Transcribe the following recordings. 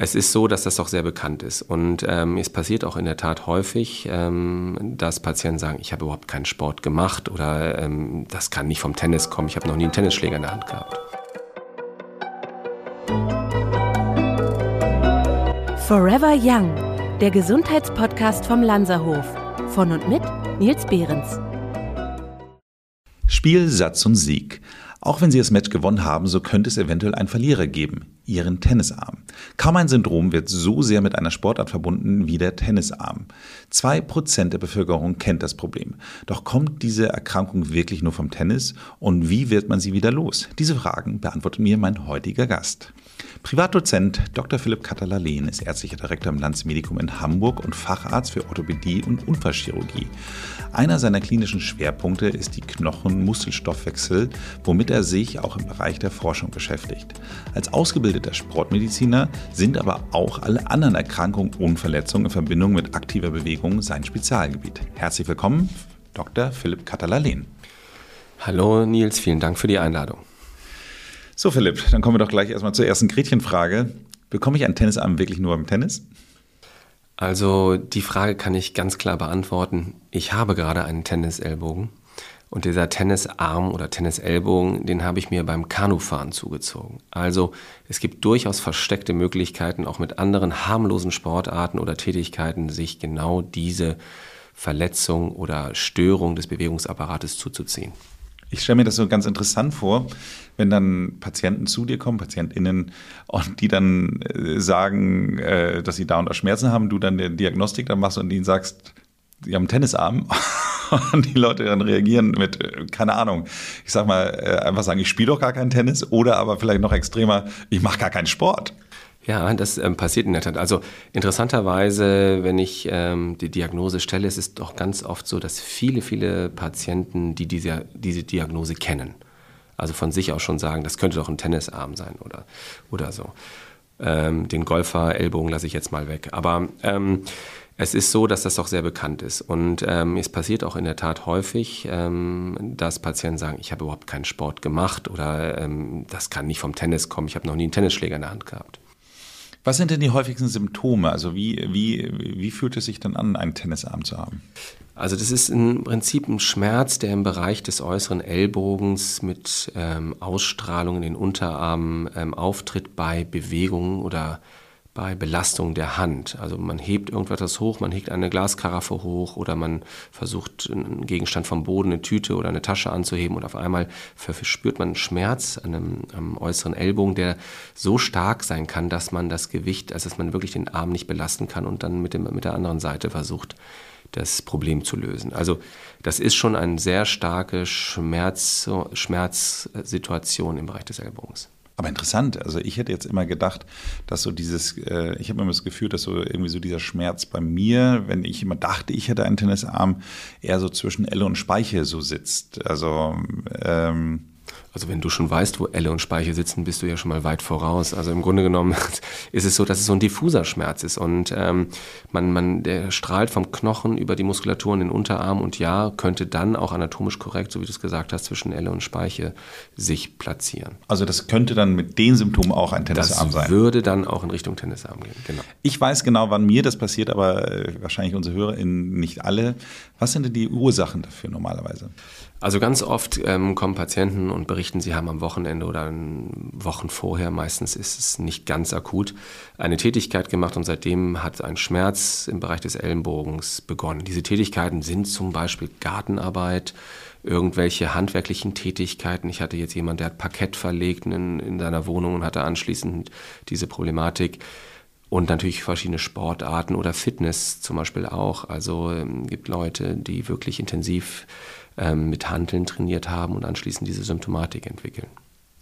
Es ist so, dass das doch sehr bekannt ist. Und ähm, es passiert auch in der Tat häufig, ähm, dass Patienten sagen, ich habe überhaupt keinen Sport gemacht oder ähm, das kann nicht vom Tennis kommen, ich habe noch nie einen Tennisschläger in der Hand gehabt. Forever Young, der Gesundheitspodcast vom Lanzerhof. Von und mit Nils Behrens. Spiel, Satz und Sieg. Auch wenn Sie das Match gewonnen haben, so könnte es eventuell einen Verlierer geben, Ihren Tennisarm. Kaum ein Syndrom wird so sehr mit einer Sportart verbunden wie der Tennisarm. Zwei Prozent der Bevölkerung kennt das Problem. Doch kommt diese Erkrankung wirklich nur vom Tennis und wie wird man sie wieder los? Diese Fragen beantwortet mir mein heutiger Gast. Privatdozent Dr. Philipp Katalalen ist ärztlicher Direktor im Landsmedikum in Hamburg und Facharzt für Orthopädie und Unfallchirurgie. Einer seiner klinischen Schwerpunkte ist die Knochen-Muskelstoffwechsel, womit er sich auch im Bereich der Forschung beschäftigt. Als ausgebildeter Sportmediziner sind aber auch alle anderen Erkrankungen und Verletzungen in Verbindung mit aktiver Bewegung sein Spezialgebiet. Herzlich willkommen, Dr. Philipp Katalalen. Hallo Nils, vielen Dank für die Einladung. So, Philipp, dann kommen wir doch gleich erstmal zur ersten Gretchenfrage. Bekomme ich einen Tennisarm wirklich nur beim Tennis? Also die Frage kann ich ganz klar beantworten. Ich habe gerade einen Tennisellbogen und dieser Tennisarm oder Tennisellbogen, den habe ich mir beim Kanufahren zugezogen. Also es gibt durchaus versteckte Möglichkeiten, auch mit anderen harmlosen Sportarten oder Tätigkeiten sich genau diese Verletzung oder Störung des Bewegungsapparates zuzuziehen. Ich stelle mir das so ganz interessant vor, wenn dann Patienten zu dir kommen, PatientInnen, und die dann äh, sagen, äh, dass sie da und da Schmerzen haben, du dann die Diagnostik dann machst und ihnen sagst, die haben einen Tennisarm. Und die Leute dann reagieren mit, äh, keine Ahnung, ich sag mal, einfach sagen, ich spiele doch gar keinen Tennis oder aber vielleicht noch extremer, ich mache gar keinen Sport. Ja, das ähm, passiert in der Tat. Also interessanterweise, wenn ich ähm, die Diagnose stelle, ist es doch ganz oft so, dass viele, viele Patienten, die diese, diese Diagnose kennen, also von sich aus schon sagen, das könnte doch ein Tennisarm sein oder, oder so. Ähm, den Golfer-Ellbogen lasse ich jetzt mal weg. Aber ähm, es ist so, dass das doch sehr bekannt ist. Und ähm, es passiert auch in der Tat häufig, ähm, dass Patienten sagen, ich habe überhaupt keinen Sport gemacht oder ähm, das kann nicht vom Tennis kommen, ich habe noch nie einen Tennisschläger in der Hand gehabt. Was sind denn die häufigsten Symptome? Also wie, wie, wie fühlt es sich dann an, einen Tennisarm zu haben? Also das ist im Prinzip ein Schmerz, der im Bereich des äußeren Ellbogens mit ähm, Ausstrahlung in den Unterarmen ähm, auftritt bei Bewegungen oder bei Belastung der Hand. Also man hebt irgendetwas hoch, man hegt eine Glaskaraffe hoch oder man versucht einen Gegenstand vom Boden, eine Tüte oder eine Tasche anzuheben und auf einmal verspürt man Schmerz an einem, am äußeren Ellbogen, der so stark sein kann, dass man das Gewicht, also dass man wirklich den Arm nicht belasten kann und dann mit, dem, mit der anderen Seite versucht, das Problem zu lösen. Also das ist schon eine sehr starke Schmerz, Schmerzsituation im Bereich des Ellbogens. Aber interessant, also ich hätte jetzt immer gedacht, dass so dieses, äh, ich habe immer das Gefühl, dass so irgendwie so dieser Schmerz bei mir, wenn ich immer dachte, ich hätte einen Tennisarm, eher so zwischen Elle und Speiche so sitzt. Also ähm, also wenn du schon weißt, wo Elle und Speiche sitzen, bist du ja schon mal weit voraus. Also im Grunde genommen ist es so, dass es so ein diffuser Schmerz ist und ähm, man, man, der strahlt vom Knochen über die Muskulatur in den Unterarm und ja, könnte dann auch anatomisch korrekt, so wie du es gesagt hast, zwischen Elle und Speiche sich platzieren. Also das könnte dann mit den Symptomen auch ein Tennisarm das sein? Das würde dann auch in Richtung Tennisarm gehen, genau. Ich weiß genau, wann mir das passiert, aber äh, wahrscheinlich unsere HörerInnen nicht alle. Was sind denn die Ursachen dafür normalerweise? Also ganz oft ähm, kommen Patienten und berichten, sie haben am Wochenende oder Wochen vorher, meistens ist es nicht ganz akut, eine Tätigkeit gemacht und seitdem hat ein Schmerz im Bereich des Ellenbogens begonnen. Diese Tätigkeiten sind zum Beispiel Gartenarbeit, irgendwelche handwerklichen Tätigkeiten. Ich hatte jetzt jemanden, der hat Parkett verlegt in, in seiner Wohnung und hatte anschließend diese Problematik. Und natürlich verschiedene Sportarten oder Fitness zum Beispiel auch. Also ähm, gibt Leute, die wirklich intensiv ähm, mit Handeln trainiert haben und anschließend diese Symptomatik entwickeln.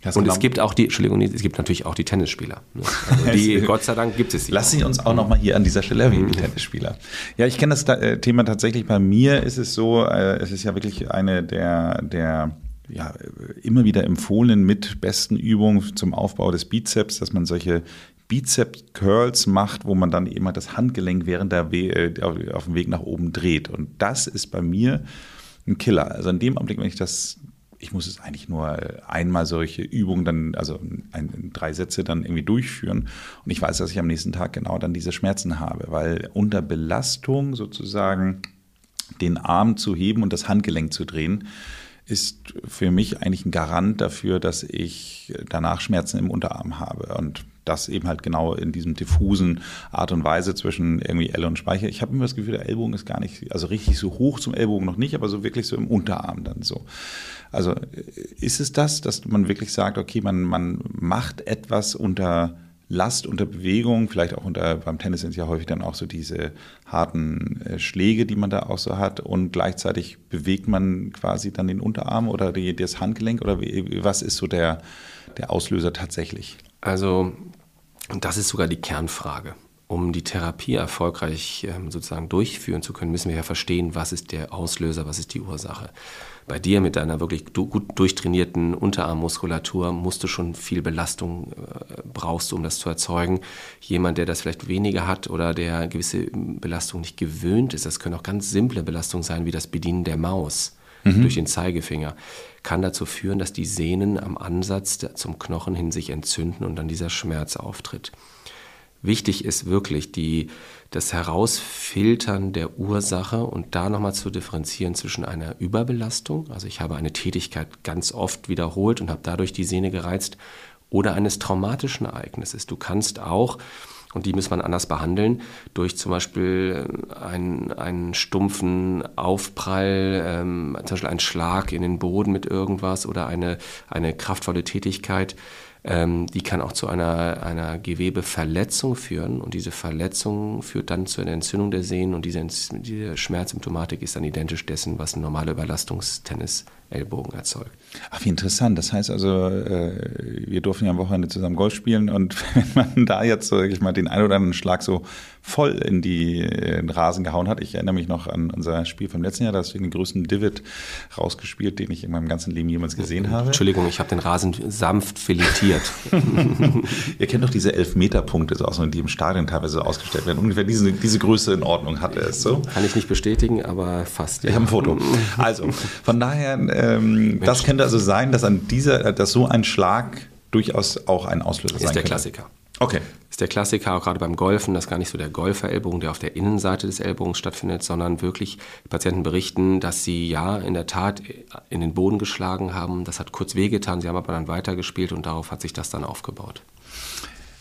Das und genau. es gibt auch die, Entschuldigung, es gibt natürlich auch die Tennisspieler. Ne? Also die, Gott sei Dank gibt es sie. Lass sie uns auch nochmal hier an dieser Stelle erwähnen, die mhm. Tennisspieler. Ja, ich kenne das äh, Thema tatsächlich. Bei mir ist es so, äh, es ist ja wirklich eine der, der ja, immer wieder empfohlenen mit besten Übungen zum Aufbau des Bizeps, dass man solche Bizep-Curls macht, wo man dann eben das Handgelenk während der We äh, auf dem Weg nach oben dreht. Und das ist bei mir ein Killer. Also in dem Augenblick, wenn ich das ich muss es eigentlich nur einmal solche Übungen dann, also ein, drei Sätze dann irgendwie durchführen. Und ich weiß, dass ich am nächsten Tag genau dann diese Schmerzen habe, weil unter Belastung sozusagen den Arm zu heben und das Handgelenk zu drehen, ist für mich eigentlich ein Garant dafür, dass ich danach Schmerzen im Unterarm habe. Und das eben halt genau in diesem diffusen Art und Weise zwischen irgendwie Elle und Speicher. Ich habe immer das Gefühl, der Ellbogen ist gar nicht, also richtig so hoch zum Ellbogen noch nicht, aber so wirklich so im Unterarm dann so. Also ist es das, dass man wirklich sagt, okay, man, man macht etwas unter Last unter Bewegung, vielleicht auch unter, beim Tennis sind es ja häufig dann auch so diese harten äh, Schläge, die man da auch so hat und gleichzeitig bewegt man quasi dann den Unterarm oder die, das Handgelenk oder wie, was ist so der, der Auslöser tatsächlich? Also das ist sogar die Kernfrage. Um die Therapie erfolgreich ähm, sozusagen durchführen zu können, müssen wir ja verstehen, was ist der Auslöser, was ist die Ursache bei dir mit deiner wirklich gut durchtrainierten Unterarmmuskulatur musst du schon viel Belastung äh, brauchst, um das zu erzeugen. Jemand, der das vielleicht weniger hat oder der gewisse Belastung nicht gewöhnt ist, das können auch ganz simple Belastungen sein, wie das Bedienen der Maus mhm. durch den Zeigefinger, kann dazu führen, dass die Sehnen am Ansatz zum Knochen hin sich entzünden und dann dieser Schmerz auftritt. Wichtig ist wirklich die, das Herausfiltern der Ursache und da nochmal zu differenzieren zwischen einer Überbelastung, also ich habe eine Tätigkeit ganz oft wiederholt und habe dadurch die Sehne gereizt, oder eines traumatischen Ereignisses. Du kannst auch, und die muss man anders behandeln, durch zum Beispiel einen, einen stumpfen Aufprall, ähm, zum Beispiel einen Schlag in den Boden mit irgendwas oder eine, eine kraftvolle Tätigkeit, ähm, die kann auch zu einer, einer Gewebeverletzung führen und diese Verletzung führt dann zu einer Entzündung der Sehnen und diese, diese Schmerzsymptomatik ist dann identisch dessen, was ein normaler Überlastungstennis Ellbogen erzeugt. Ach, wie interessant. Das heißt also, äh, wir durften ja am Wochenende zusammen Golf spielen und wenn man da jetzt, sag ich mal, den einen oder anderen Schlag so voll in, die, in den Rasen gehauen hat. Ich erinnere mich noch an unser Spiel vom letzten Jahr, da hast du den größten Divid rausgespielt, den ich in meinem ganzen Leben jemals gesehen habe. Entschuldigung, ich habe den Rasen sanft filetiert. Ihr kennt doch diese Elfmeterpunkte, so die im Stadion teilweise ausgestellt werden. Ungefähr diese, diese Größe in Ordnung hatte es. So. Kann ich nicht bestätigen, aber fast. Ja. Ich habe ein Foto. Also, von daher ähm, das könnte also sein, dass an dieser, dass so ein Schlag durchaus auch ein Auslöser ist sein könnte. Ist der Klassiker. Okay. Ist der Klassiker auch gerade beim Golfen, das ist gar nicht so der Golferellbogen, der auf der Innenseite des Ellbogens stattfindet, sondern wirklich Patienten berichten, dass sie ja in der Tat in den Boden geschlagen haben. Das hat kurz wehgetan, sie haben aber dann weitergespielt und darauf hat sich das dann aufgebaut.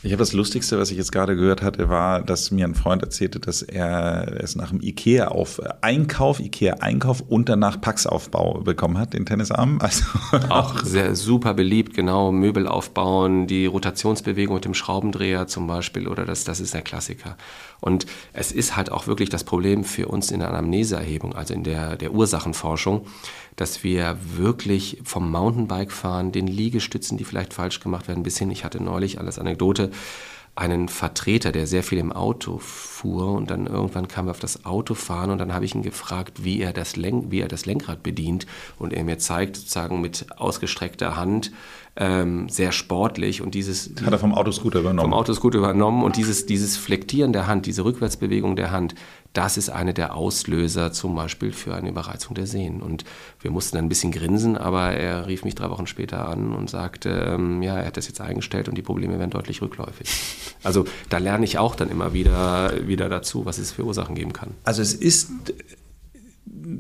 Ich habe das Lustigste, was ich jetzt gerade gehört hatte, war, dass mir ein Freund erzählte, dass er es nach dem IKEA auf Einkauf, IKEA Einkauf und danach Packsaufbau bekommen hat, den Tennisarm. Also auch sehr super beliebt, genau. Möbel aufbauen, die Rotationsbewegung mit dem Schraubendreher zum Beispiel oder das, das ist der Klassiker. Und es ist halt auch wirklich das Problem für uns in der Anamneseerhebung, also in der, der Ursachenforschung, dass wir wirklich vom Mountainbike-Fahren, den Liegestützen, die vielleicht falsch gemacht werden, bis hin, ich hatte neulich alles Anekdote, einen Vertreter, der sehr viel im Auto fuhr und dann irgendwann kam er auf das Autofahren und dann habe ich ihn gefragt, wie er das, Lenk wie er das Lenkrad bedient und er mir zeigt sozusagen mit ausgestreckter Hand ähm, sehr sportlich und dieses hat er vom Autoscooter übernommen? Vom Autoscooter übernommen und dieses dieses Flektieren der Hand, diese Rückwärtsbewegung der Hand, das ist eine der Auslöser zum Beispiel für eine Überreizung der Sehnen. Und wir mussten dann ein bisschen grinsen, aber er rief mich drei Wochen später an und sagte, ähm, ja, er hat das jetzt eingestellt und die Probleme werden deutlich rückläufig. Also da lerne ich auch dann immer wieder, wieder dazu, was es für Ursachen geben kann. Also es ist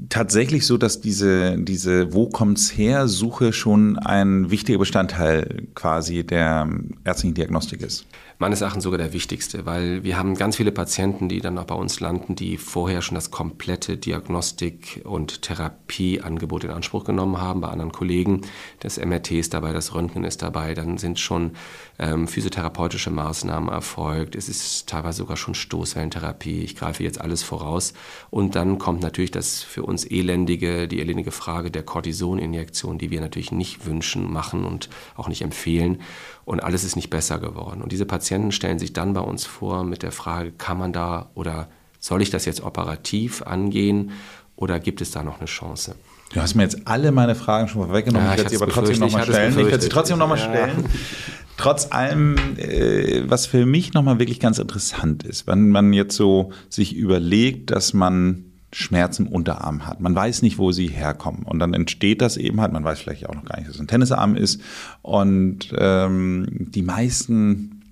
tatsächlich so, dass diese, diese Wo kommt's her Suche schon ein wichtiger Bestandteil quasi der ärztlichen Diagnostik ist meines Erachtens sogar der wichtigste, weil wir haben ganz viele Patienten, die dann auch bei uns landen, die vorher schon das komplette Diagnostik- und Therapieangebot in Anspruch genommen haben bei anderen Kollegen. Das MRT ist dabei, das Röntgen ist dabei, dann sind schon ähm, physiotherapeutische Maßnahmen erfolgt. Es ist teilweise sogar schon Stoßwellentherapie. Ich greife jetzt alles voraus. Und dann kommt natürlich das für uns elendige, die elendige Frage der Cortisoninjektion, die wir natürlich nicht wünschen, machen und auch nicht empfehlen und alles ist nicht besser geworden. Und diese Patienten stellen sich dann bei uns vor mit der Frage, kann man da oder soll ich das jetzt operativ angehen oder gibt es da noch eine Chance? Du hast mir jetzt alle meine Fragen schon vorweggenommen. Ja, ich werde sie aber trotzdem nochmal stellen. Ich werde sie trotzdem nochmal ja. stellen. Trotz allem, äh, was für mich nochmal wirklich ganz interessant ist, wenn man jetzt so sich überlegt, dass man Schmerzen im Unterarm hat. Man weiß nicht, wo sie herkommen. Und dann entsteht das eben halt, man weiß vielleicht auch noch gar nicht, dass es ein Tennisarm ist. Und ähm, die meisten,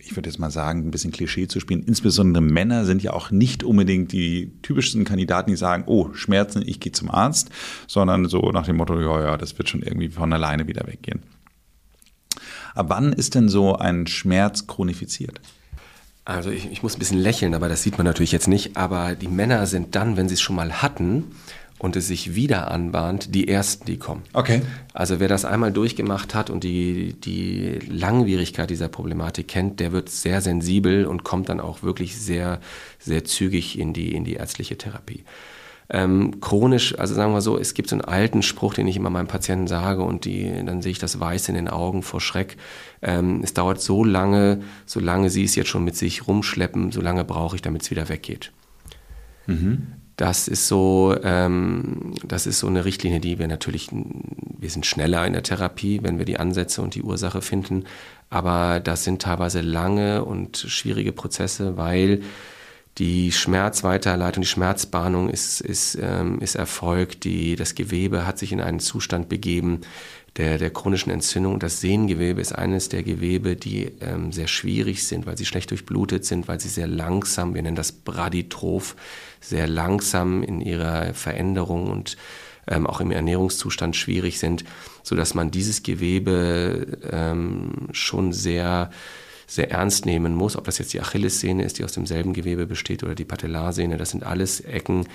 ich würde jetzt mal sagen, ein bisschen Klischee zu spielen, insbesondere Männer sind ja auch nicht unbedingt die typischsten Kandidaten, die sagen, oh, Schmerzen, ich gehe zum Arzt, sondern so nach dem Motto, ja, ja, das wird schon irgendwie von alleine wieder weggehen. Ab wann ist denn so ein Schmerz chronifiziert? Also ich, ich, muss ein bisschen lächeln, aber das sieht man natürlich jetzt nicht. Aber die Männer sind dann, wenn sie es schon mal hatten und es sich wieder anbahnt, die Ersten, die kommen. Okay. Also wer das einmal durchgemacht hat und die, die Langwierigkeit dieser Problematik kennt, der wird sehr sensibel und kommt dann auch wirklich sehr, sehr zügig in die, in die ärztliche Therapie. Ähm, chronisch, also sagen wir so, es gibt so einen alten Spruch, den ich immer meinen Patienten sage und die, dann sehe ich das Weiß in den Augen vor Schreck. Ähm, es dauert so lange, solange sie es jetzt schon mit sich rumschleppen, so lange brauche ich, damit es wieder weggeht. Mhm. Das ist so, ähm, das ist so eine Richtlinie, die wir natürlich, wir sind schneller in der Therapie, wenn wir die Ansätze und die Ursache finden. Aber das sind teilweise lange und schwierige Prozesse, weil die Schmerzweiterleitung, die Schmerzbahnung ist, ist, ähm, ist erfolgt. Die, das Gewebe hat sich in einen Zustand begeben der, der chronischen Entzündung. Das Sehnengewebe ist eines der Gewebe, die ähm, sehr schwierig sind, weil sie schlecht durchblutet sind, weil sie sehr langsam, wir nennen das Braditroph, sehr langsam in ihrer Veränderung und ähm, auch im Ernährungszustand schwierig sind, so dass man dieses Gewebe ähm, schon sehr sehr ernst nehmen muss, ob das jetzt die Achillessehne ist, die aus demselben Gewebe besteht, oder die Patellarsehne. Das sind alles Ecken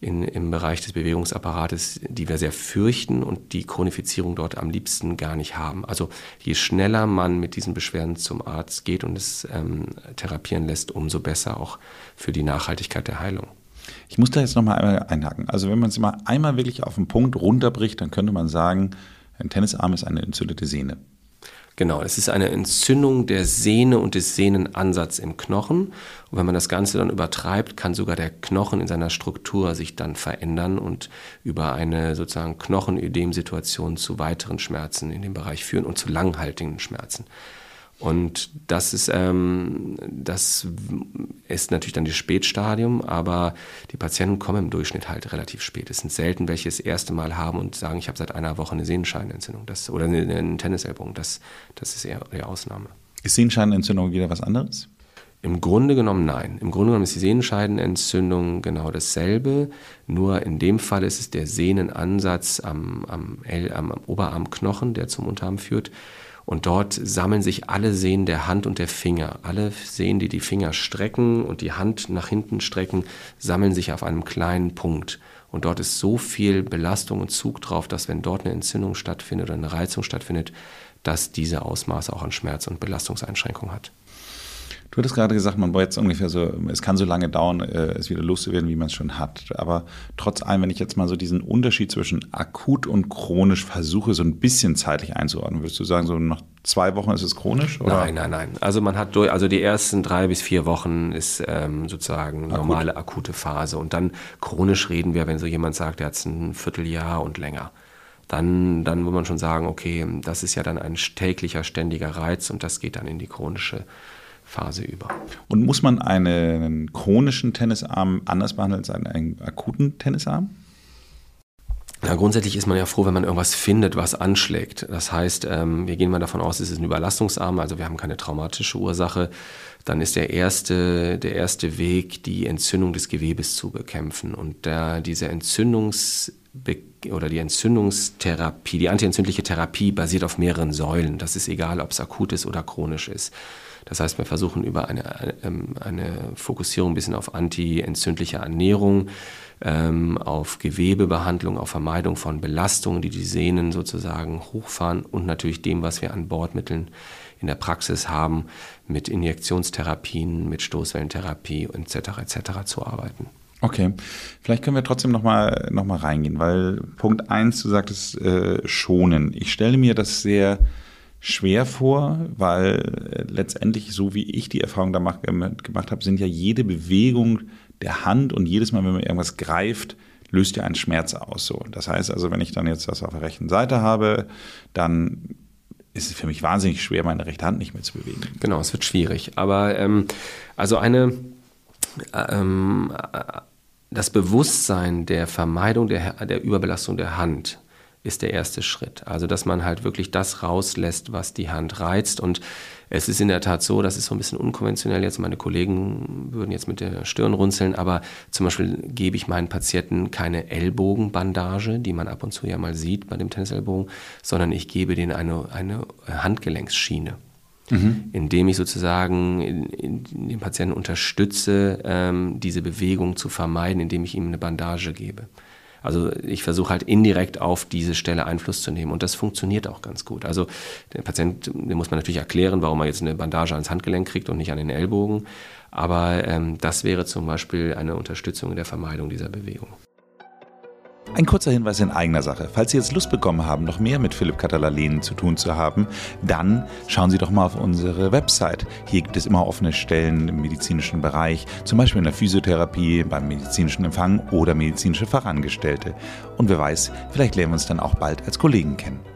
in, im Bereich des Bewegungsapparates, die wir sehr fürchten und die Chronifizierung dort am liebsten gar nicht haben. Also je schneller man mit diesen Beschwerden zum Arzt geht und es ähm, therapieren lässt, umso besser auch für die Nachhaltigkeit der Heilung. Ich muss da jetzt nochmal einmal einhaken. Also wenn man es mal einmal wirklich auf den Punkt runterbricht, dann könnte man sagen, ein Tennisarm ist eine entzündete Sehne. Genau, es ist eine Entzündung der Sehne und des Sehnenansatzes im Knochen. Und wenn man das Ganze dann übertreibt, kann sogar der Knochen in seiner Struktur sich dann verändern und über eine sozusagen Knochenödem-Situation zu weiteren Schmerzen in dem Bereich führen und zu langhaltigen Schmerzen. Und das ist, ähm, das ist natürlich dann das Spätstadium, aber die Patienten kommen im Durchschnitt halt relativ spät. Es sind selten welche das erste Mal haben und sagen, ich habe seit einer Woche eine Sehenscheinentzündung das, oder eine, eine Tennisellbogen. Das, das ist eher die Ausnahme. Ist Sehenscheinentzündung wieder was anderes? Im Grunde genommen nein. Im Grunde genommen ist die Sehnenscheidenentzündung genau dasselbe. Nur in dem Fall ist es der Sehnenansatz am, am, L, am Oberarmknochen, der zum Unterarm führt. Und dort sammeln sich alle Sehnen der Hand und der Finger. Alle Sehnen, die die Finger strecken und die Hand nach hinten strecken, sammeln sich auf einem kleinen Punkt. Und dort ist so viel Belastung und Zug drauf, dass wenn dort eine Entzündung stattfindet oder eine Reizung stattfindet, dass diese Ausmaße auch an Schmerz- und Belastungseinschränkung hat. Du hattest gerade gesagt, man braucht jetzt ungefähr so, es kann so lange dauern, äh, es wieder loszuwerden, wie man es schon hat. Aber trotz allem, wenn ich jetzt mal so diesen Unterschied zwischen akut und chronisch versuche, so ein bisschen zeitlich einzuordnen, würdest du sagen, so nach zwei Wochen ist es chronisch? Oder? Nein, nein, nein. Also man hat durch, also die ersten drei bis vier Wochen ist ähm, sozusagen Akut. normale akute Phase. Und dann chronisch reden wir, wenn so jemand sagt, er hat ein Vierteljahr und länger dann, dann muss man schon sagen, okay, das ist ja dann ein täglicher, ständiger Reiz und das geht dann in die chronische Phase über. Und muss man einen chronischen Tennisarm anders behandeln als einen akuten Tennisarm? Ja, grundsätzlich ist man ja froh, wenn man irgendwas findet, was anschlägt. Das heißt, ähm, wir gehen mal davon aus, es ist ein Überlastungsarm, also wir haben keine traumatische Ursache. Dann ist der erste, der erste Weg, die Entzündung des Gewebes zu bekämpfen. Und der, diese Entzündungs- oder die Entzündungstherapie, die antientzündliche Therapie basiert auf mehreren Säulen. Das ist egal, ob es akut ist oder chronisch ist. Das heißt, wir versuchen über eine, ähm, eine Fokussierung ein bisschen auf antientzündliche Ernährung, ähm, auf Gewebebehandlung, auf Vermeidung von Belastungen, die die Sehnen sozusagen hochfahren und natürlich dem, was wir an Bordmitteln in der Praxis haben, mit Injektionstherapien, mit Stoßwellentherapie etc. etc. zu arbeiten. Okay, vielleicht können wir trotzdem nochmal noch mal reingehen, weil Punkt 1, du sagtest äh, schonen. Ich stelle mir das sehr schwer vor, weil äh, letztendlich, so wie ich die Erfahrung da mach, gemacht habe, sind ja jede Bewegung der Hand und jedes Mal, wenn man irgendwas greift, löst ja einen Schmerz aus. So. Das heißt also, wenn ich dann jetzt das auf der rechten Seite habe, dann ist es für mich wahnsinnig schwer, meine rechte Hand nicht mehr zu bewegen. Genau, es wird schwierig. Aber ähm, also eine ähm, das Bewusstsein der Vermeidung der, der Überbelastung der Hand ist der erste Schritt. Also, dass man halt wirklich das rauslässt, was die Hand reizt. Und es ist in der Tat so, das ist so ein bisschen unkonventionell jetzt. Meine Kollegen würden jetzt mit der Stirn runzeln, aber zum Beispiel gebe ich meinen Patienten keine Ellbogenbandage, die man ab und zu ja mal sieht bei dem Tennisellbogen, sondern ich gebe denen eine, eine Handgelenksschiene. Mhm. indem ich sozusagen in, in den Patienten unterstütze, ähm, diese Bewegung zu vermeiden, indem ich ihm eine Bandage gebe. Also ich versuche halt indirekt auf diese Stelle Einfluss zu nehmen und das funktioniert auch ganz gut. Also der Patient, dem muss man natürlich erklären, warum er jetzt eine Bandage ans Handgelenk kriegt und nicht an den Ellbogen. Aber ähm, das wäre zum Beispiel eine Unterstützung in der Vermeidung dieser Bewegung. Ein kurzer Hinweis in eigener Sache. Falls Sie jetzt Lust bekommen haben, noch mehr mit Philipp Catalalin zu tun zu haben, dann schauen Sie doch mal auf unsere Website. Hier gibt es immer offene Stellen im medizinischen Bereich, zum Beispiel in der Physiotherapie, beim medizinischen Empfang oder medizinische Fachangestellte. Und wer weiß, vielleicht lernen wir uns dann auch bald als Kollegen kennen.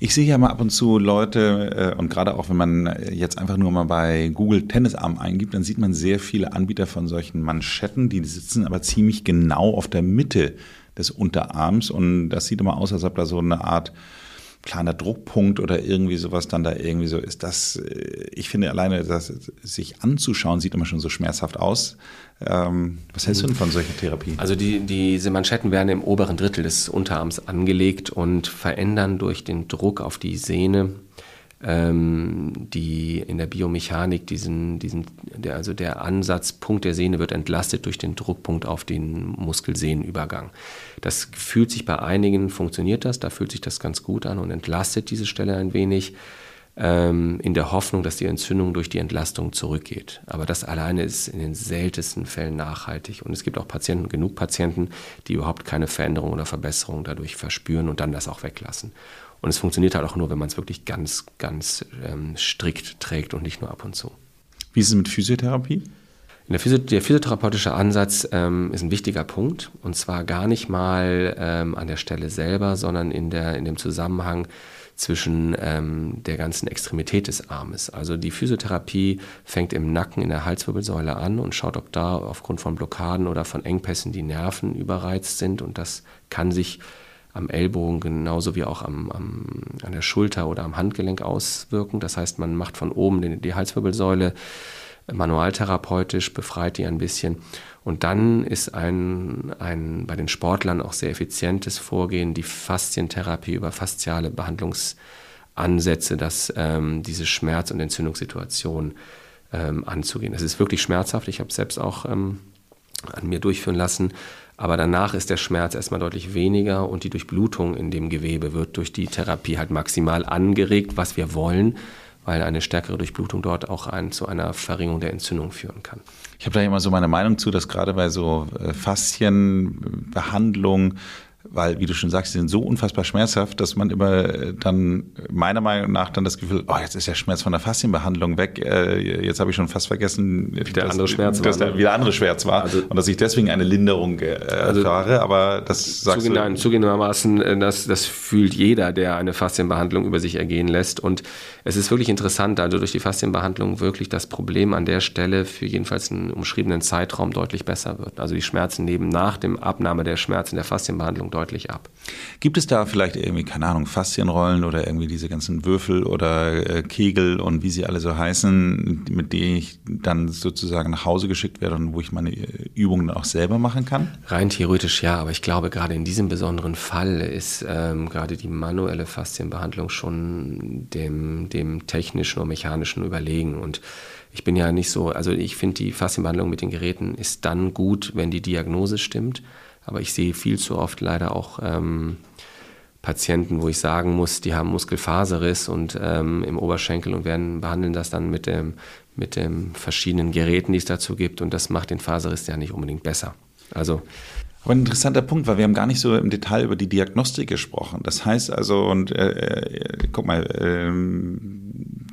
Ich sehe ja mal ab und zu Leute, äh, und gerade auch wenn man jetzt einfach nur mal bei Google Tennisarm eingibt, dann sieht man sehr viele Anbieter von solchen Manschetten, die sitzen aber ziemlich genau auf der Mitte des Unterarms. Und das sieht immer aus, als ob da so eine Art kleiner Druckpunkt oder irgendwie sowas dann da irgendwie so ist. Das, äh, ich finde alleine, das sich anzuschauen, sieht immer schon so schmerzhaft aus. Ähm, was hältst du denn von solcher Therapie? Also die, diese Manschetten werden im oberen Drittel des Unterarms angelegt und verändern durch den Druck auf die Sehne ähm, die in der Biomechanik diesen, diesen der, also der Ansatzpunkt der Sehne wird entlastet durch den Druckpunkt auf den Muskelsehnenübergang. Das fühlt sich bei einigen, funktioniert das, da fühlt sich das ganz gut an und entlastet diese Stelle ein wenig ähm, in der Hoffnung, dass die Entzündung durch die Entlastung zurückgeht. Aber das alleine ist in den seltensten Fällen nachhaltig. Und es gibt auch Patienten, genug Patienten, die überhaupt keine Veränderung oder Verbesserung dadurch verspüren und dann das auch weglassen. Und es funktioniert halt auch nur, wenn man es wirklich ganz, ganz ähm, strikt trägt und nicht nur ab und zu. Wie ist es mit Physiotherapie? Der, Physio der, physiotherapeutische Ansatz ähm, ist ein wichtiger Punkt und zwar gar nicht mal ähm, an der Stelle selber, sondern in, der, in dem Zusammenhang zwischen ähm, der ganzen Extremität des Armes. Also die Physiotherapie fängt im Nacken in der Halswirbelsäule an und schaut, ob da aufgrund von Blockaden oder von Engpässen die Nerven überreizt sind und das kann sich am Ellbogen genauso wie auch am, am, an der Schulter oder am Handgelenk auswirken. Das heißt, man macht von oben die, Halswirbelsäule manualtherapeutisch, befreit die ein bisschen. Und dann ist ein, ein bei den Sportlern auch sehr effizientes Vorgehen die Faszientherapie über fasziale Behandlungsansätze, dass ähm, diese Schmerz- und Entzündungssituation ähm, anzugehen. Es ist wirklich schmerzhaft. Ich habe es selbst auch ähm, an mir durchführen lassen. Aber danach ist der Schmerz erstmal deutlich weniger und die Durchblutung in dem Gewebe wird durch die Therapie halt maximal angeregt, was wir wollen, weil eine stärkere Durchblutung dort auch ein, zu einer Verringerung der Entzündung führen kann. Ich habe da immer so meine Meinung zu, dass gerade bei so äh, Faszienbehandlungen weil, wie du schon sagst, sie sind so unfassbar schmerzhaft, dass man immer äh, dann meiner Meinung nach dann das Gefühl, oh, jetzt ist der Schmerz von der Faszienbehandlung weg, äh, jetzt habe ich schon fast vergessen, wie der andere Schmerz dass war. Dass ne? wieder andere Schmerz war also, und dass ich deswegen eine Linderung äh, also erfahre, aber das sagst zugegen, du. Nein, zugegebenermaßen, äh, das, das fühlt jeder, der eine Faszienbehandlung über sich ergehen lässt und es ist wirklich interessant, also durch die Faszienbehandlung wirklich das Problem an der Stelle für jedenfalls einen umschriebenen Zeitraum deutlich besser wird. Also die Schmerzen nehmen nach dem Abnahme der Schmerzen der Faszienbehandlung deutlich ab. Gibt es da vielleicht irgendwie, keine Ahnung, Faszienrollen oder irgendwie diese ganzen Würfel oder äh, Kegel und wie sie alle so heißen, mit denen ich dann sozusagen nach Hause geschickt werde und wo ich meine äh, Übungen auch selber machen kann? Rein theoretisch ja, aber ich glaube, gerade in diesem besonderen Fall ist ähm, gerade die manuelle Faszienbehandlung schon dem, dem technischen und mechanischen überlegen und ich bin ja nicht so, also ich finde die Faszienbehandlung mit den Geräten ist dann gut, wenn die Diagnose stimmt. Aber ich sehe viel zu oft leider auch ähm, Patienten, wo ich sagen muss, die haben Muskelfaserriss und ähm, im Oberschenkel und werden behandeln das dann mit dem mit den verschiedenen Geräten, die es dazu gibt und das macht den Faserriss ja nicht unbedingt besser. Also aber ein interessanter Punkt, weil wir haben gar nicht so im Detail über die Diagnostik gesprochen. Das heißt also, und äh, äh, guck mal, äh,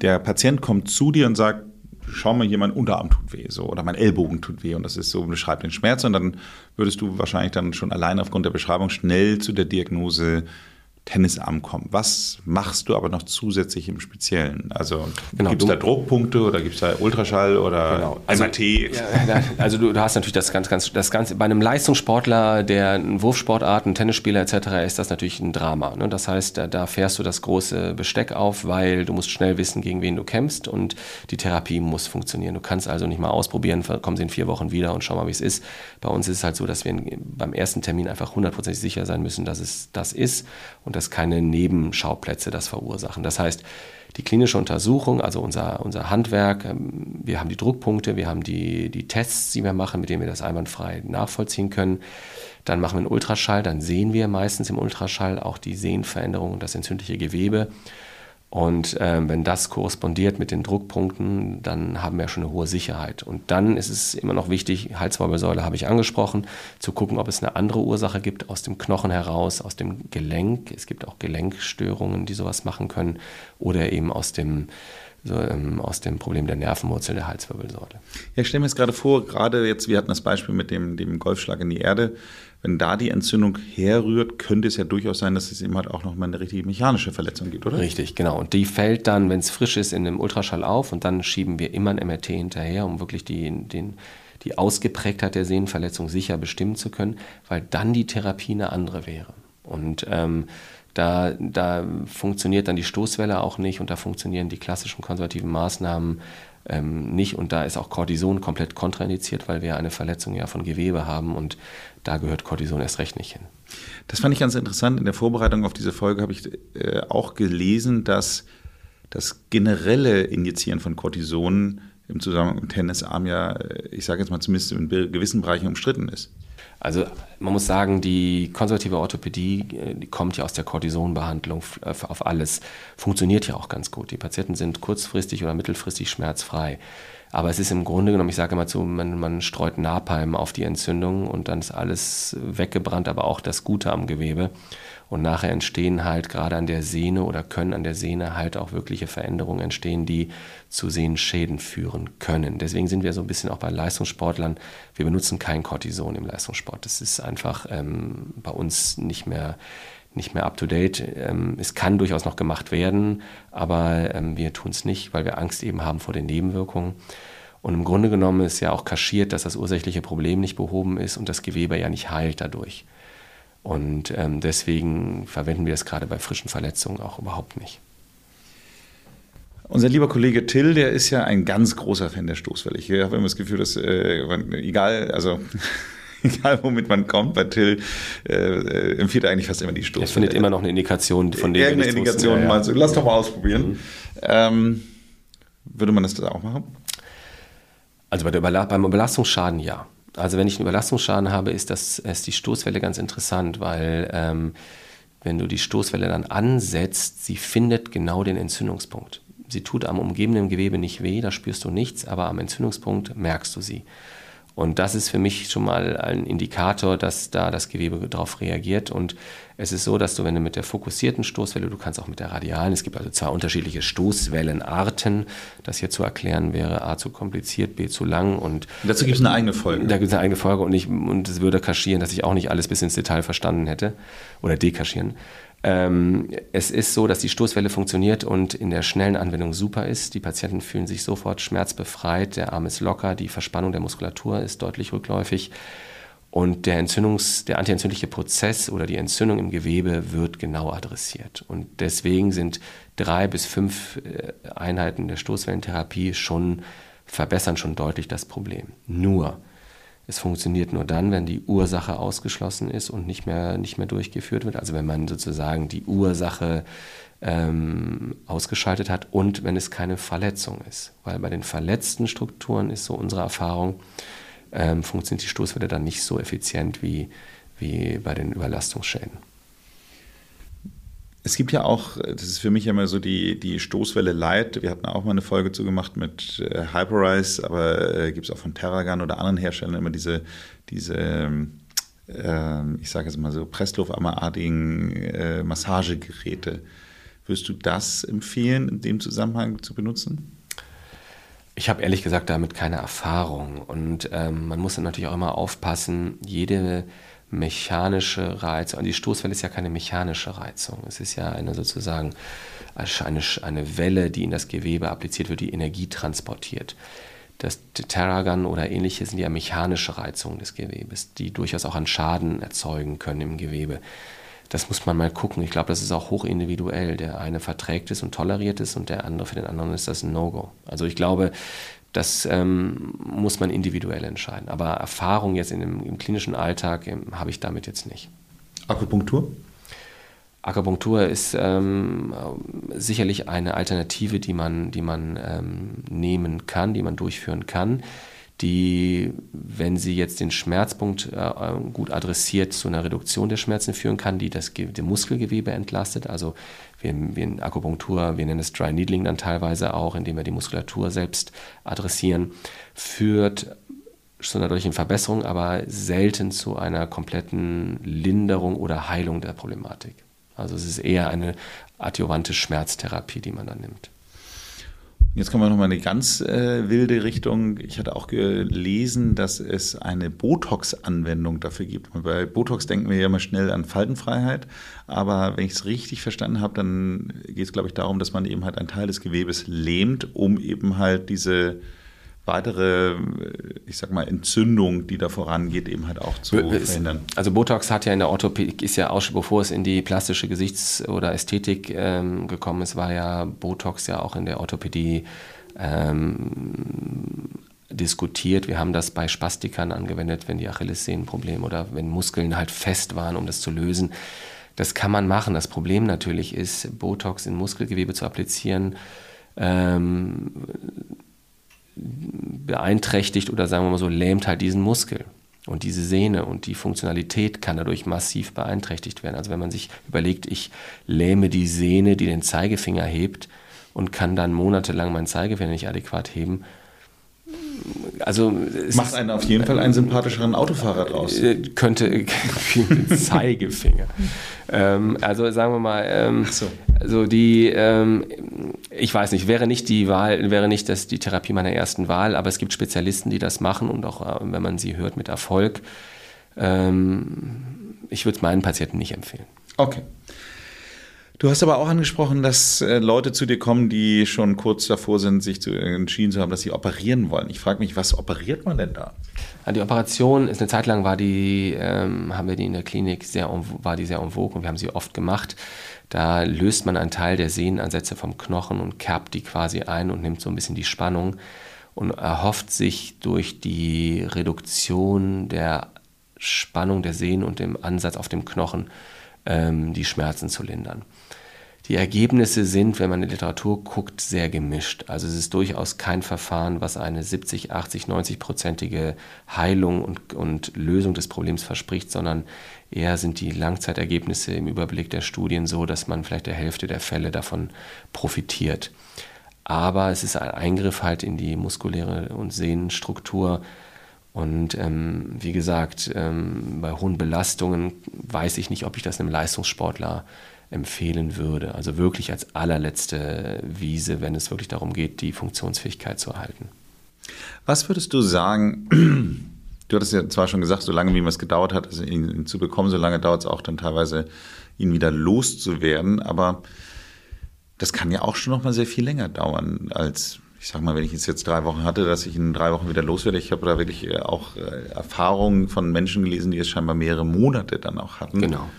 der Patient kommt zu dir und sagt, schau mal hier, mein Unterarm tut weh, so, oder mein Ellbogen tut weh und das ist so, beschreibt den Schmerz und dann würdest du wahrscheinlich dann schon allein aufgrund der Beschreibung schnell zu der Diagnose Tennisarm kommen. Was machst du aber noch zusätzlich im Speziellen? Also genau, gibt es da Druckpunkte oder gibt es da Ultraschall oder genau. also, MRT? Ja, also du, du, hast natürlich das ganz, ganz, das Ganze. Bei einem Leistungssportler, der ein Wurfsportart, ein Tennisspieler etc. ist das natürlich ein Drama. Ne? Das heißt, da, da fährst du das große Besteck auf, weil du musst schnell wissen, gegen wen du kämpfst und die Therapie muss funktionieren. Du kannst also nicht mal ausprobieren, kommen sie in vier Wochen wieder und schau mal, wie es ist. Bei uns ist es halt so, dass wir beim ersten Termin einfach hundertprozentig sicher sein müssen, dass es das ist und dass keine Nebenschauplätze das verursachen. Das heißt, die klinische Untersuchung, also unser, unser Handwerk, ähm, wir haben die Druckpunkte, wir haben die, die Tests, die wir machen, mit denen wir das einwandfrei nachvollziehen können. Dann machen wir einen Ultraschall, dann sehen wir meistens im Ultraschall auch die Sehnenveränderung und das entzündliche Gewebe. Und ähm, wenn das korrespondiert mit den Druckpunkten, dann haben wir schon eine hohe Sicherheit. Und dann ist es immer noch wichtig, Halswirbelsäule habe ich angesprochen, zu gucken, ob es eine andere Ursache gibt aus dem Knochen heraus, aus dem Gelenk. Es gibt auch Gelenkstörungen, die sowas machen können. Oder eben aus dem so, ähm, aus dem Problem der Nervenwurzel der Halswirbelsäule. Ja, ich stelle mir jetzt gerade vor, gerade jetzt, wir hatten das Beispiel mit dem, dem Golfschlag in die Erde, wenn da die Entzündung herrührt, könnte es ja durchaus sein, dass es eben halt auch nochmal eine richtige mechanische Verletzung gibt, oder? Richtig, genau. Und die fällt dann, wenn es frisch ist, in einem Ultraschall auf und dann schieben wir immer ein MRT hinterher, um wirklich die, den, die Ausgeprägtheit der Sehnenverletzung sicher bestimmen zu können, weil dann die Therapie eine andere wäre. Und ähm, da, da funktioniert dann die Stoßwelle auch nicht und da funktionieren die klassischen konservativen Maßnahmen ähm, nicht. Und da ist auch Cortison komplett kontraindiziert, weil wir eine Verletzung ja von Gewebe haben und da gehört Cortison erst recht nicht hin. Das fand ich ganz interessant. In der Vorbereitung auf diese Folge habe ich äh, auch gelesen, dass das generelle Injizieren von Cortison im Zusammenhang mit Tennisarm ja, äh, ich sage jetzt mal zumindest in gewissen Bereichen umstritten ist. Also man muss sagen, die konservative Orthopädie, äh, die kommt ja aus der Cortisonbehandlung äh, auf alles, funktioniert ja auch ganz gut. Die Patienten sind kurzfristig oder mittelfristig schmerzfrei. Aber es ist im Grunde genommen, ich sage immer zu, man, man streut Napalm auf die Entzündung und dann ist alles weggebrannt, aber auch das Gute am Gewebe. Und nachher entstehen halt gerade an der Sehne oder können an der Sehne halt auch wirkliche Veränderungen entstehen, die zu Sehnenschäden führen können. Deswegen sind wir so ein bisschen auch bei Leistungssportlern. Wir benutzen kein Cortison im Leistungssport. Das ist einfach ähm, bei uns nicht mehr nicht mehr up to date. Ähm, es kann durchaus noch gemacht werden, aber ähm, wir tun es nicht, weil wir Angst eben haben vor den Nebenwirkungen. Und im Grunde genommen ist ja auch kaschiert, dass das ursächliche Problem nicht behoben ist und das Gewebe ja nicht heilt dadurch. Und ähm, deswegen verwenden wir es gerade bei frischen Verletzungen auch überhaupt nicht. Unser lieber Kollege Till, der ist ja ein ganz großer Fan der Stoßwelle. Ich habe immer das Gefühl, dass äh, egal, also egal womit man kommt, bei Till äh, äh, empfiehlt er eigentlich fast immer die Stoßwelle. Er findet immer noch eine Indikation von dem. Irgendeine Indikation, ja, ja. mal so, lass doch mal ausprobieren. Mhm. Ähm, würde man das da auch machen? Also bei der Überla beim Überlastungsschaden ja. Also wenn ich einen Überlastungsschaden habe, ist, das, ist die Stoßwelle ganz interessant, weil ähm, wenn du die Stoßwelle dann ansetzt, sie findet genau den Entzündungspunkt. Sie tut am umgebenden Gewebe nicht weh, da spürst du nichts, aber am Entzündungspunkt merkst du sie. Und das ist für mich schon mal ein Indikator, dass da das Gewebe darauf reagiert. Und es ist so, dass du, wenn du mit der fokussierten Stoßwelle, du kannst auch mit der radialen, es gibt also zwei unterschiedliche Stoßwellenarten. Das hier zu erklären wäre A zu kompliziert, B zu lang. Und dazu gibt es eine eigene Folge. Da gibt es eine eigene Folge und, ich, und es würde kaschieren, dass ich auch nicht alles bis ins Detail verstanden hätte oder dekaschieren. Ähm, es ist so, dass die Stoßwelle funktioniert und in der schnellen Anwendung super ist. Die Patienten fühlen sich sofort schmerzbefreit, der Arm ist locker, die Verspannung der Muskulatur ist deutlich rückläufig und der, Entzündungs-, der antientzündliche Prozess oder die Entzündung im Gewebe wird genau adressiert. Und deswegen sind drei bis fünf äh, Einheiten der Stoßwellentherapie schon verbessern schon deutlich das Problem. Nur es funktioniert nur dann, wenn die Ursache ausgeschlossen ist und nicht mehr, nicht mehr durchgeführt wird. Also wenn man sozusagen die Ursache ähm, ausgeschaltet hat und wenn es keine Verletzung ist. Weil bei den verletzten Strukturen ist so unsere Erfahrung, ähm, funktioniert die Stoßwelle dann nicht so effizient wie, wie bei den Überlastungsschäden. Es gibt ja auch, das ist für mich immer so die, die Stoßwelle Light. Wir hatten auch mal eine Folge zu gemacht mit äh, Hyperrise, aber äh, gibt es auch von Terragun oder anderen Herstellern immer diese, diese äh, ich sage jetzt mal so, Presslufthammerartigen äh, Massagegeräte. Würdest du das empfehlen, in dem Zusammenhang zu benutzen? Ich habe ehrlich gesagt damit keine Erfahrung und ähm, man muss dann natürlich auch immer aufpassen, jede mechanische Reizung. Die Stoßwelle ist ja keine mechanische Reizung. Es ist ja eine sozusagen eine, eine Welle, die in das Gewebe appliziert wird, die Energie transportiert. Das Terragan oder ähnliche sind ja mechanische Reizungen des Gewebes, die durchaus auch an Schaden erzeugen können im Gewebe. Das muss man mal gucken. Ich glaube, das ist auch hochindividuell. Der eine verträgt es und toleriert es und der andere, für den anderen ist das ein No-Go. Also ich glaube, das ähm, muss man individuell entscheiden. Aber Erfahrung jetzt in dem, im klinischen Alltag ähm, habe ich damit jetzt nicht. Akupunktur? Akupunktur ist ähm, sicherlich eine Alternative, die man, die man ähm, nehmen kann, die man durchführen kann, die, wenn sie jetzt den Schmerzpunkt äh, gut adressiert, zu einer Reduktion der Schmerzen führen kann, die das dem Muskelgewebe entlastet. Also wir, wir in Akupunktur, wir nennen es Dry Needling dann teilweise auch, indem wir die Muskulatur selbst adressieren, führt zu einer deutlichen Verbesserung, aber selten zu einer kompletten Linderung oder Heilung der Problematik. Also es ist eher eine adjuvante Schmerztherapie, die man dann nimmt. Jetzt kommen wir nochmal in eine ganz äh, wilde Richtung. Ich hatte auch gelesen, dass es eine Botox-Anwendung dafür gibt. bei Botox denken wir ja immer schnell an Faltenfreiheit, aber wenn ich es richtig verstanden habe, dann geht es, glaube ich, darum, dass man eben halt einen Teil des Gewebes lähmt, um eben halt diese weitere, ich sag mal, Entzündung, die da vorangeht, eben halt auch zu verhindern. Also Botox hat ja in der Orthopädie, ist ja auch schon bevor es in die plastische Gesichts- oder Ästhetik ähm, gekommen ist, war ja Botox ja auch in der Orthopädie ähm, diskutiert. Wir haben das bei Spastikern angewendet, wenn die Achillessehnenprobleme oder wenn Muskeln halt fest waren, um das zu lösen. Das kann man machen. Das Problem natürlich ist, Botox in Muskelgewebe zu applizieren. Ähm, beeinträchtigt oder sagen wir mal so, lähmt halt diesen Muskel. Und diese Sehne und die Funktionalität kann dadurch massiv beeinträchtigt werden. Also wenn man sich überlegt, ich lähme die Sehne, die den Zeigefinger hebt und kann dann monatelang meinen Zeigefinger nicht adäquat heben, also macht einen auf jeden Fall einen sympathischeren Autofahrer draus. Äh, könnte Zeigefinger. ähm, also sagen wir mal, ähm, so. also die, ähm, ich weiß nicht, wäre nicht die Wahl, wäre nicht das die Therapie meiner ersten Wahl, aber es gibt Spezialisten, die das machen und auch, äh, wenn man sie hört, mit Erfolg. Ähm, ich würde es meinen Patienten nicht empfehlen. Okay. Du hast aber auch angesprochen, dass äh, Leute zu dir kommen, die schon kurz davor sind, sich zu, entschieden zu haben, dass sie operieren wollen. Ich frage mich, was operiert man denn da? Die Operation ist eine Zeit lang war die, ähm, haben wir die in der Klinik sehr, war die sehr en vogue und wir haben sie oft gemacht. Da löst man einen Teil der Sehnenansätze vom Knochen und kerbt die quasi ein und nimmt so ein bisschen die Spannung und erhofft sich durch die Reduktion der Spannung der Sehnen und dem Ansatz auf dem Knochen ähm, die Schmerzen zu lindern. Die Ergebnisse sind, wenn man in die Literatur guckt, sehr gemischt. Also es ist durchaus kein Verfahren, was eine 70, 80, 90-prozentige Heilung und, und Lösung des Problems verspricht, sondern eher sind die Langzeitergebnisse im Überblick der Studien so, dass man vielleicht der Hälfte der Fälle davon profitiert. Aber es ist ein Eingriff halt in die muskuläre und Sehnenstruktur. Und ähm, wie gesagt, ähm, bei hohen Belastungen weiß ich nicht, ob ich das einem Leistungssportler empfehlen würde. Also wirklich als allerletzte Wiese, wenn es wirklich darum geht, die Funktionsfähigkeit zu erhalten. Was würdest du sagen? Du hattest ja zwar schon gesagt, so lange wie man es gedauert hat, also ihn zu bekommen, so lange dauert es auch dann teilweise, ihn wieder loszuwerden. Aber das kann ja auch schon noch mal sehr viel länger dauern als ich sag mal, wenn ich es jetzt drei Wochen hatte, dass ich in drei Wochen wieder loswerde. Ich habe da wirklich äh, auch äh, Erfahrungen von Menschen gelesen, die es scheinbar mehrere Monate dann auch hatten. Genau.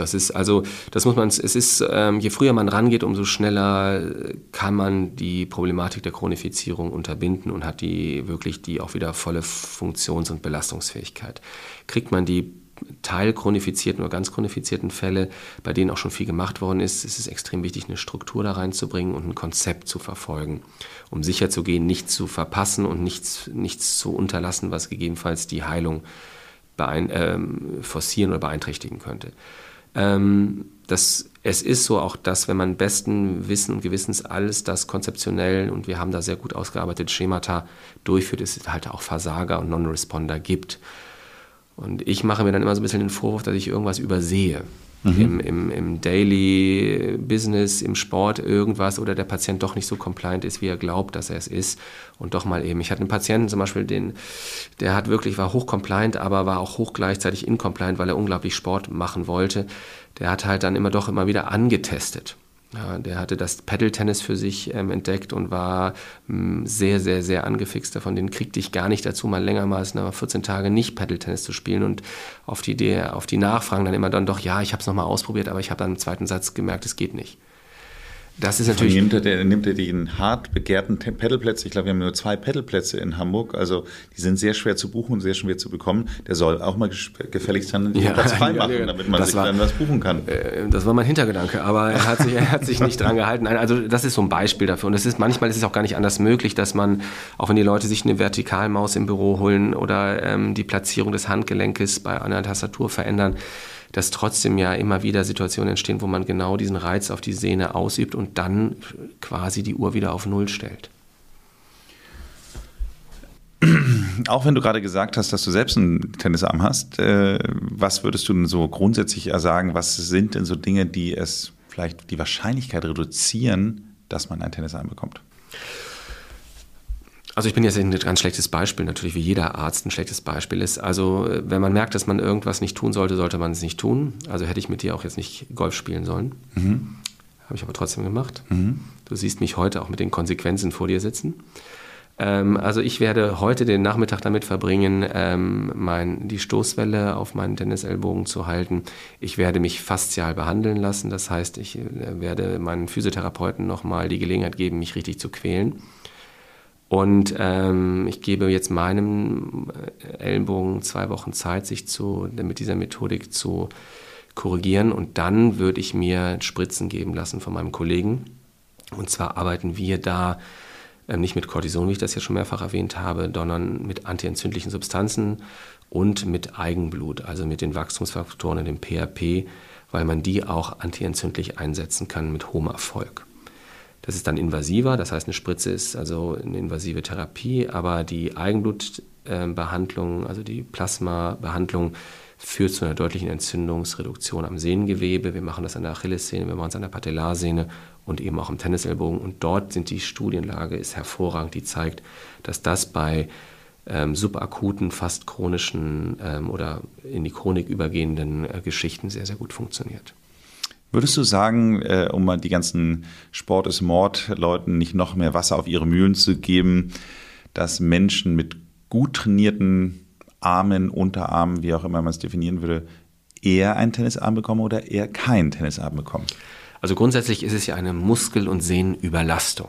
Das ist also, das muss man, es ist, ähm, je früher man rangeht, umso schneller kann man die Problematik der Chronifizierung unterbinden und hat die wirklich die auch wieder volle Funktions- und Belastungsfähigkeit. Kriegt man die teilchronifizierten oder ganz chronifizierten Fälle, bei denen auch schon viel gemacht worden ist, ist es extrem wichtig, eine Struktur da reinzubringen und ein Konzept zu verfolgen, um sicherzugehen, nichts zu verpassen und nichts, nichts zu unterlassen, was gegebenenfalls die Heilung beein, äh, forcieren oder beeinträchtigen könnte. Ähm, das, es ist so auch, dass wenn man besten Wissen und Gewissens alles das konzeptionell und wir haben da sehr gut ausgearbeitete Schemata durchführt, es halt auch Versager und Non-Responder gibt. Und ich mache mir dann immer so ein bisschen den Vorwurf, dass ich irgendwas übersehe. Mhm. im, im, im Daily Business, im Sport irgendwas oder der Patient doch nicht so compliant ist, wie er glaubt, dass er es ist. Und doch mal eben. Ich hatte einen Patienten zum Beispiel, den, der hat wirklich, war hoch compliant, aber war auch hoch gleichzeitig incompliant, weil er unglaublich Sport machen wollte. Der hat halt dann immer doch immer wieder angetestet. Ja, der hatte das Paddle-Tennis für sich ähm, entdeckt und war ähm, sehr, sehr, sehr angefixt davon. Den kriegte ich gar nicht dazu, mal länger mal 14 Tage nicht Paddle-Tennis zu spielen und auf die, Idee, auf die Nachfragen dann immer dann doch, ja, ich habe es nochmal ausprobiert, aber ich habe dann im zweiten Satz gemerkt, es geht nicht. Das ist natürlich. Nimmt er, nimmt er den hart begehrten Pedalplätze? Ich glaube, wir haben nur zwei Pedalplätze in Hamburg. Also die sind sehr schwer zu buchen und sehr schwer zu bekommen. Der soll auch mal gefälligst dann den ja, Platz freimachen, ja, damit man sich war, dann was buchen kann. Äh, das war mein Hintergedanke, aber er hat sich, er hat sich nicht dran gehalten. Also das ist so ein Beispiel dafür. Und es ist manchmal ist es auch gar nicht anders möglich, dass man, auch wenn die Leute sich eine Vertikalmaus im Büro holen oder ähm, die Platzierung des Handgelenkes bei einer Tastatur verändern, dass trotzdem ja immer wieder Situationen entstehen, wo man genau diesen Reiz auf die Sehne ausübt und dann quasi die Uhr wieder auf Null stellt. Auch wenn du gerade gesagt hast, dass du selbst einen Tennisarm hast, äh, was würdest du denn so grundsätzlich sagen, was sind denn so Dinge, die es vielleicht die Wahrscheinlichkeit reduzieren, dass man einen Tennisarm bekommt? Also ich bin jetzt ein ganz schlechtes Beispiel, natürlich wie jeder Arzt ein schlechtes Beispiel ist. Also äh, wenn man merkt, dass man irgendwas nicht tun sollte, sollte man es nicht tun. Also hätte ich mit dir auch jetzt nicht Golf spielen sollen. Mhm. Habe ich aber trotzdem gemacht. Mhm. Du siehst mich heute auch mit den Konsequenzen vor dir sitzen. Ähm, also ich werde heute den Nachmittag damit verbringen, ähm, mein, die Stoßwelle auf meinen Tennisellbogen zu halten. Ich werde mich faszial behandeln lassen. Das heißt, ich äh, werde meinen Physiotherapeuten nochmal die Gelegenheit geben, mich richtig zu quälen. Und ähm, ich gebe jetzt meinem äh, Ellenbogen zwei Wochen Zeit, sich zu, mit dieser Methodik zu korrigieren. Und dann würde ich mir Spritzen geben lassen von meinem Kollegen. Und zwar arbeiten wir da äh, nicht mit Cortison, wie ich das ja schon mehrfach erwähnt habe, sondern mit antientzündlichen Substanzen und mit Eigenblut, also mit den Wachstumsfaktoren und dem PHP, weil man die auch antientzündlich einsetzen kann mit hohem Erfolg. Das ist dann invasiver, das heißt, eine Spritze ist also eine invasive Therapie, aber die Eigenblutbehandlung, also die Plasmabehandlung, führt zu einer deutlichen Entzündungsreduktion am Sehnengewebe. Wir machen das an der Achillessehne, wir machen es an der Patellarsehne und eben auch am Tennisellbogen. Und dort sind die Studienlage ist hervorragend, die zeigt, dass das bei ähm, subakuten, fast chronischen ähm, oder in die Chronik übergehenden äh, Geschichten sehr, sehr gut funktioniert. Würdest du sagen, äh, um mal die ganzen Sport ist Mord-Leuten nicht noch mehr Wasser auf ihre Mühlen zu geben, dass Menschen mit gut trainierten Armen, Unterarmen, wie auch immer man es definieren würde, eher einen Tennisarm bekommen oder eher keinen Tennisarm bekommen? Also grundsätzlich ist es ja eine Muskel- und Sehnenüberlastung.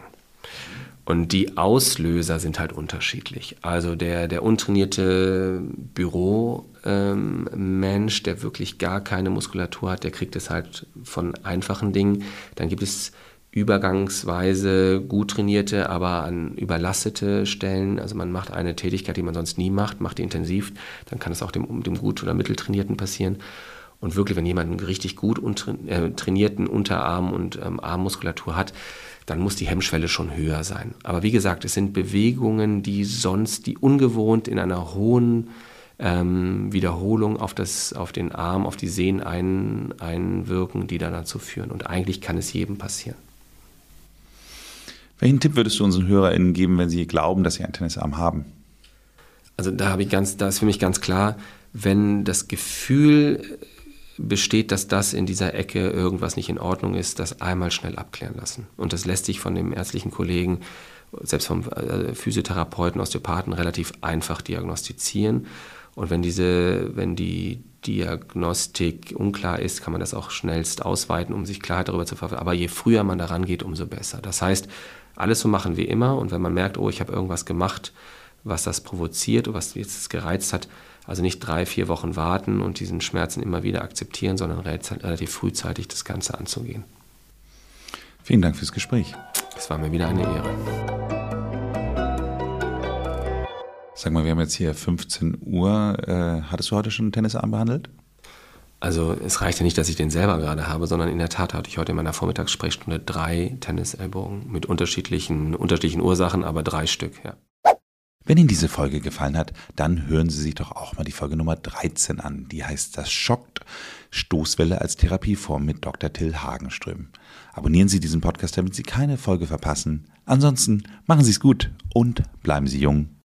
Und die Auslöser sind halt unterschiedlich. Also der, der untrainierte Büromensch, ähm, der wirklich gar keine Muskulatur hat, der kriegt es halt von einfachen Dingen. Dann gibt es übergangsweise gut trainierte, aber an überlastete Stellen. Also man macht eine Tätigkeit, die man sonst nie macht, macht die intensiv. Dann kann es auch dem, dem gut oder mitteltrainierten passieren. Und wirklich, wenn jemand einen richtig gut äh, trainierten Unterarm und ähm, Armmuskulatur hat, dann muss die Hemmschwelle schon höher sein. Aber wie gesagt, es sind Bewegungen, die sonst, die ungewohnt in einer hohen ähm, Wiederholung auf, das, auf den Arm, auf die Sehnen ein, einwirken, die dann dazu führen. Und eigentlich kann es jedem passieren. Welchen Tipp würdest du unseren HörerInnen geben, wenn sie glauben, dass sie einen Tennisarm haben? Also da habe ich ganz, da ist für mich ganz klar, wenn das Gefühl besteht, dass das in dieser Ecke irgendwas nicht in Ordnung ist, das einmal schnell abklären lassen. Und das lässt sich von dem ärztlichen Kollegen, selbst vom äh, Physiotherapeuten, Osteopathen relativ einfach diagnostizieren. Und wenn diese, wenn die Diagnostik unklar ist, kann man das auch schnellst ausweiten, um sich Klarheit darüber zu verschaffen. Aber je früher man daran geht, umso besser. Das heißt, alles so machen wie immer. Und wenn man merkt, oh, ich habe irgendwas gemacht, was das provoziert was jetzt gereizt hat, also nicht drei, vier Wochen warten und diesen Schmerzen immer wieder akzeptieren, sondern relativ frühzeitig das Ganze anzugehen. Vielen Dank fürs Gespräch. Es war mir wieder eine Ehre. Sag mal, wir haben jetzt hier 15 Uhr. Äh, hattest du heute schon einen Tennisarm behandelt? Also es reicht ja nicht, dass ich den selber gerade habe, sondern in der Tat hatte ich heute in meiner Vormittagssprechstunde drei Tennisellbogen mit unterschiedlichen, unterschiedlichen Ursachen, aber drei Stück, ja. Wenn Ihnen diese Folge gefallen hat, dann hören Sie sich doch auch mal die Folge Nummer 13 an. Die heißt Das schockt Stoßwelle als Therapieform mit Dr. Till Hagenström. Abonnieren Sie diesen Podcast, damit Sie keine Folge verpassen. Ansonsten machen Sie es gut und bleiben Sie jung.